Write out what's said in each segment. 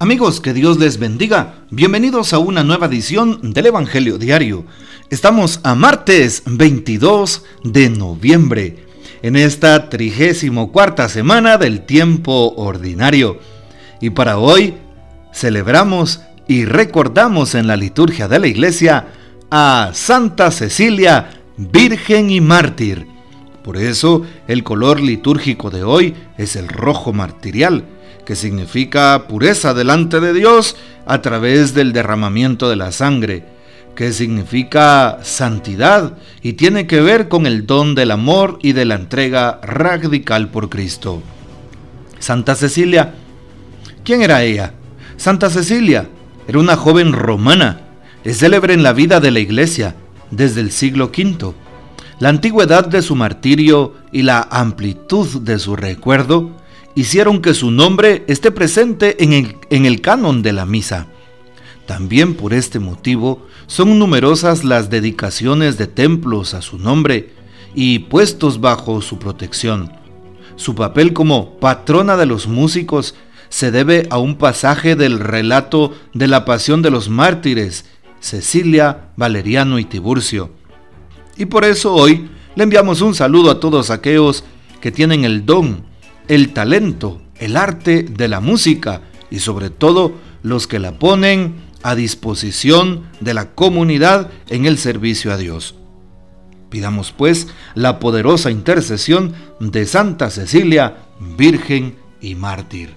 Amigos, que Dios les bendiga. Bienvenidos a una nueva edición del Evangelio Diario. Estamos a martes 22 de noviembre, en esta trigésimo cuarta semana del tiempo ordinario. Y para hoy celebramos y recordamos en la liturgia de la iglesia a Santa Cecilia, Virgen y Mártir. Por eso el color litúrgico de hoy es el rojo martirial que significa pureza delante de Dios a través del derramamiento de la sangre, que significa santidad y tiene que ver con el don del amor y de la entrega radical por Cristo. Santa Cecilia, ¿quién era ella? Santa Cecilia era una joven romana, es célebre en la vida de la iglesia desde el siglo V. La antigüedad de su martirio y la amplitud de su recuerdo hicieron que su nombre esté presente en el, en el canon de la misa. También por este motivo son numerosas las dedicaciones de templos a su nombre y puestos bajo su protección. Su papel como patrona de los músicos se debe a un pasaje del relato de la pasión de los mártires, Cecilia, Valeriano y Tiburcio. Y por eso hoy le enviamos un saludo a todos aquellos que tienen el don el talento, el arte de la música y sobre todo los que la ponen a disposición de la comunidad en el servicio a Dios. Pidamos pues la poderosa intercesión de Santa Cecilia, Virgen y Mártir.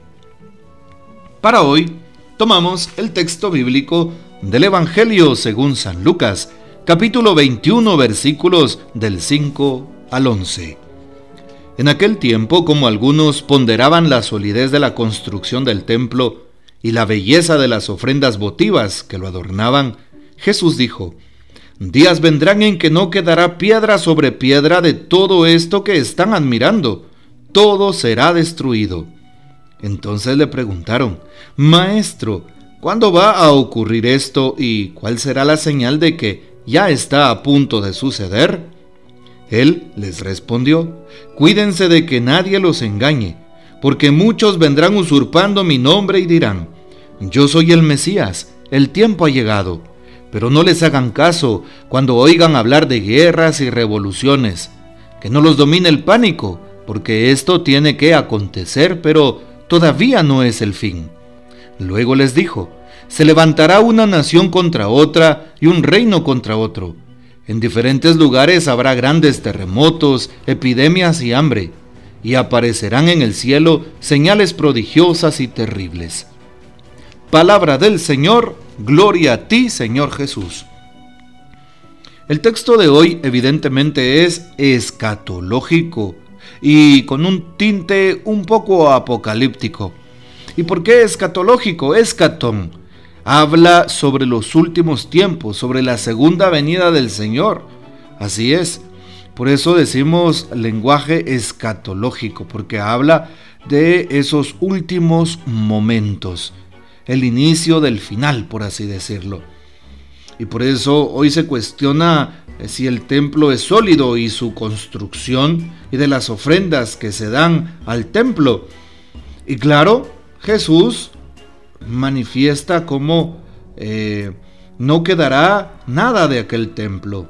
Para hoy tomamos el texto bíblico del Evangelio según San Lucas, capítulo 21 versículos del 5 al 11. En aquel tiempo, como algunos ponderaban la solidez de la construcción del templo y la belleza de las ofrendas votivas que lo adornaban, Jesús dijo, Días vendrán en que no quedará piedra sobre piedra de todo esto que están admirando, todo será destruido. Entonces le preguntaron, Maestro, ¿cuándo va a ocurrir esto y cuál será la señal de que ya está a punto de suceder? Él les respondió, Cuídense de que nadie los engañe, porque muchos vendrán usurpando mi nombre y dirán, Yo soy el Mesías, el tiempo ha llegado. Pero no les hagan caso cuando oigan hablar de guerras y revoluciones, que no los domine el pánico, porque esto tiene que acontecer, pero todavía no es el fin. Luego les dijo, se levantará una nación contra otra y un reino contra otro en diferentes lugares habrá grandes terremotos, epidemias y hambre, y aparecerán en el cielo señales prodigiosas y terribles. Palabra del Señor, gloria a ti, Señor Jesús. El texto de hoy evidentemente es escatológico y con un tinte un poco apocalíptico. ¿Y por qué escatológico? Escatón habla sobre los últimos tiempos, sobre la segunda venida del Señor. Así es. Por eso decimos lenguaje escatológico, porque habla de esos últimos momentos, el inicio del final, por así decirlo. Y por eso hoy se cuestiona si el templo es sólido y su construcción y de las ofrendas que se dan al templo. Y claro, Jesús manifiesta cómo eh, no quedará nada de aquel templo.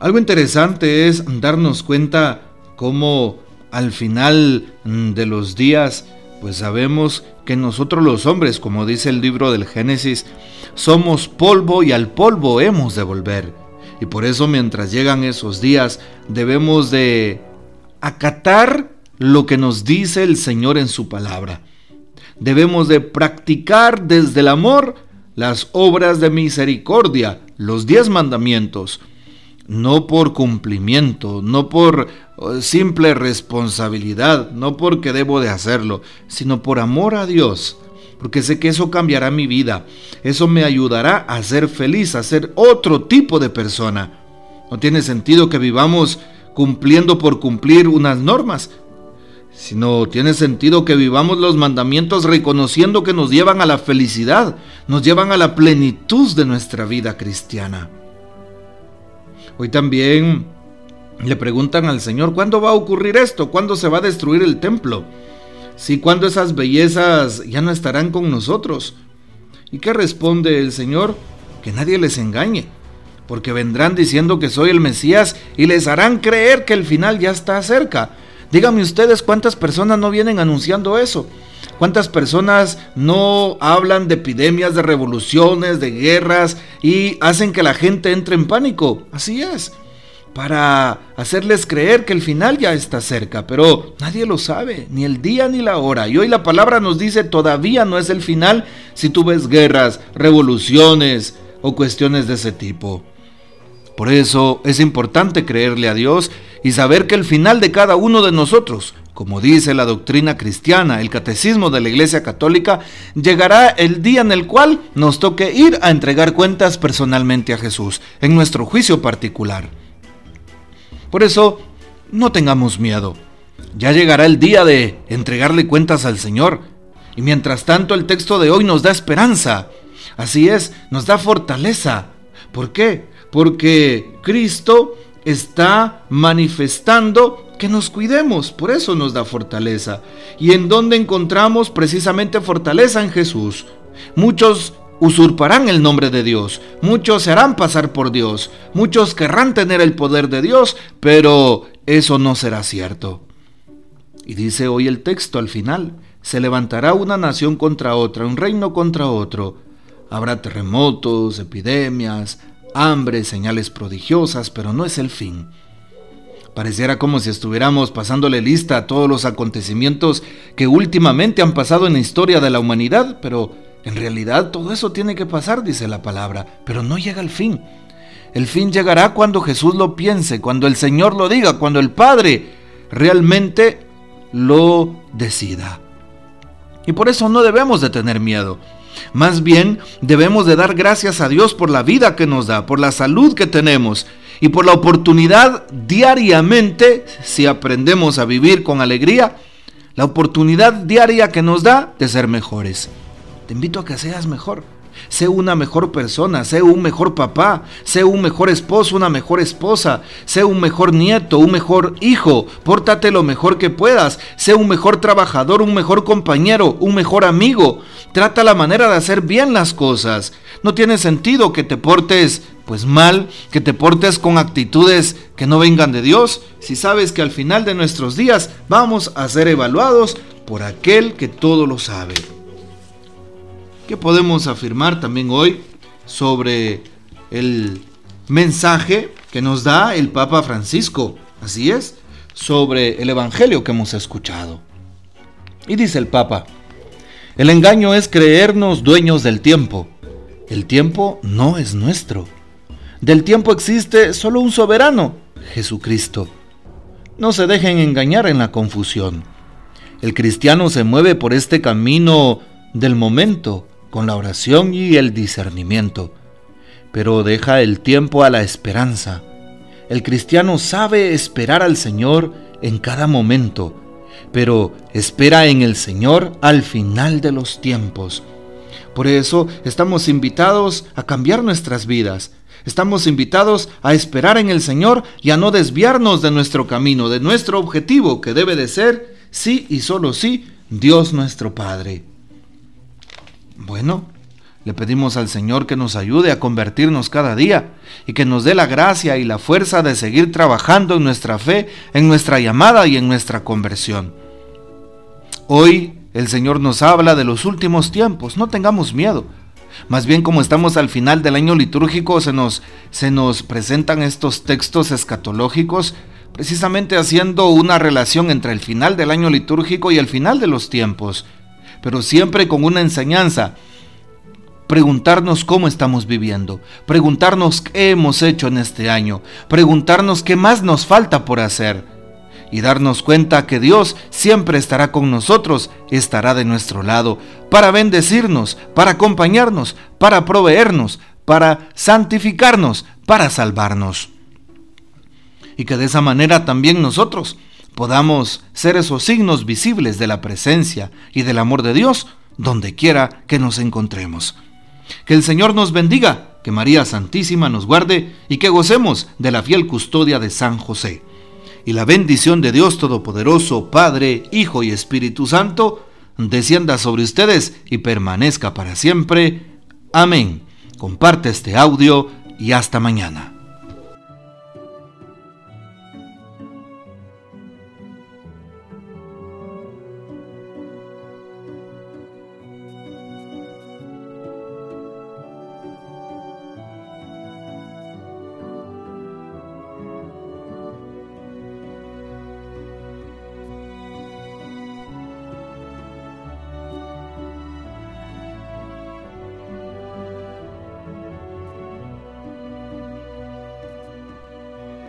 Algo interesante es darnos cuenta cómo al final de los días, pues sabemos que nosotros los hombres, como dice el libro del Génesis, somos polvo y al polvo hemos de volver. Y por eso mientras llegan esos días debemos de acatar lo que nos dice el Señor en su palabra debemos de practicar desde el amor las obras de misericordia, los diez mandamientos, no por cumplimiento, no por eh, simple responsabilidad, no porque debo de hacerlo, sino por amor a Dios, porque sé que eso cambiará mi vida, eso me ayudará a ser feliz, a ser otro tipo de persona. No tiene sentido que vivamos cumpliendo por cumplir unas normas, sino tiene sentido que vivamos los mandamientos reconociendo que nos llevan a la felicidad, nos llevan a la plenitud de nuestra vida cristiana. Hoy también le preguntan al Señor, ¿cuándo va a ocurrir esto? ¿Cuándo se va a destruir el templo? Si cuando esas bellezas ya no estarán con nosotros. ¿Y qué responde el Señor? Que nadie les engañe, porque vendrán diciendo que soy el Mesías y les harán creer que el final ya está cerca. Díganme ustedes cuántas personas no vienen anunciando eso. ¿Cuántas personas no hablan de epidemias, de revoluciones, de guerras y hacen que la gente entre en pánico? Así es para hacerles creer que el final ya está cerca, pero nadie lo sabe, ni el día ni la hora. Y hoy la palabra nos dice todavía no es el final si tú ves guerras, revoluciones o cuestiones de ese tipo. Por eso es importante creerle a Dios y saber que el final de cada uno de nosotros, como dice la doctrina cristiana, el catecismo de la Iglesia Católica, llegará el día en el cual nos toque ir a entregar cuentas personalmente a Jesús, en nuestro juicio particular. Por eso, no tengamos miedo. Ya llegará el día de entregarle cuentas al Señor. Y mientras tanto el texto de hoy nos da esperanza. Así es, nos da fortaleza. ¿Por qué? Porque Cristo está manifestando que nos cuidemos, por eso nos da fortaleza. ¿Y en dónde encontramos precisamente fortaleza en Jesús? Muchos usurparán el nombre de Dios, muchos se harán pasar por Dios, muchos querrán tener el poder de Dios, pero eso no será cierto. Y dice hoy el texto al final, se levantará una nación contra otra, un reino contra otro. Habrá terremotos, epidemias, hambre, señales prodigiosas, pero no es el fin. Pareciera como si estuviéramos pasándole lista a todos los acontecimientos que últimamente han pasado en la historia de la humanidad, pero en realidad todo eso tiene que pasar, dice la palabra, pero no llega el fin. El fin llegará cuando Jesús lo piense, cuando el Señor lo diga, cuando el Padre realmente lo decida. Y por eso no debemos de tener miedo. Más bien debemos de dar gracias a Dios por la vida que nos da, por la salud que tenemos y por la oportunidad diariamente, si aprendemos a vivir con alegría, la oportunidad diaria que nos da de ser mejores. Te invito a que seas mejor. Sé una mejor persona, sé un mejor papá, sé un mejor esposo, una mejor esposa, sé un mejor nieto, un mejor hijo, pórtate lo mejor que puedas, sé un mejor trabajador, un mejor compañero, un mejor amigo. Trata la manera de hacer bien las cosas. No tiene sentido que te portes pues mal, que te portes con actitudes que no vengan de Dios, si sabes que al final de nuestros días vamos a ser evaluados por aquel que todo lo sabe. ¿Qué podemos afirmar también hoy sobre el mensaje que nos da el Papa Francisco? Así es, sobre el Evangelio que hemos escuchado. Y dice el Papa, el engaño es creernos dueños del tiempo. El tiempo no es nuestro. Del tiempo existe solo un soberano, Jesucristo. No se dejen engañar en la confusión. El cristiano se mueve por este camino del momento, con la oración y el discernimiento, pero deja el tiempo a la esperanza. El cristiano sabe esperar al Señor en cada momento, pero espera en el Señor al final de los tiempos. Por eso estamos invitados a cambiar nuestras vidas. Estamos invitados a esperar en el Señor y a no desviarnos de nuestro camino, de nuestro objetivo, que debe de ser, sí y solo sí, Dios nuestro Padre. Bueno, le pedimos al Señor que nos ayude a convertirnos cada día y que nos dé la gracia y la fuerza de seguir trabajando en nuestra fe, en nuestra llamada y en nuestra conversión. Hoy el Señor nos habla de los últimos tiempos, no tengamos miedo. Más bien como estamos al final del año litúrgico, se nos, se nos presentan estos textos escatológicos precisamente haciendo una relación entre el final del año litúrgico y el final de los tiempos pero siempre con una enseñanza. Preguntarnos cómo estamos viviendo, preguntarnos qué hemos hecho en este año, preguntarnos qué más nos falta por hacer y darnos cuenta que Dios siempre estará con nosotros, estará de nuestro lado, para bendecirnos, para acompañarnos, para proveernos, para santificarnos, para salvarnos. Y que de esa manera también nosotros podamos ser esos signos visibles de la presencia y del amor de Dios donde quiera que nos encontremos. Que el Señor nos bendiga, que María Santísima nos guarde y que gocemos de la fiel custodia de San José. y la bendición de Dios Todopoderoso, Padre, Hijo y Espíritu Santo, descienda sobre ustedes y permanezca para siempre. Amén. Comparte este audio y hasta mañana.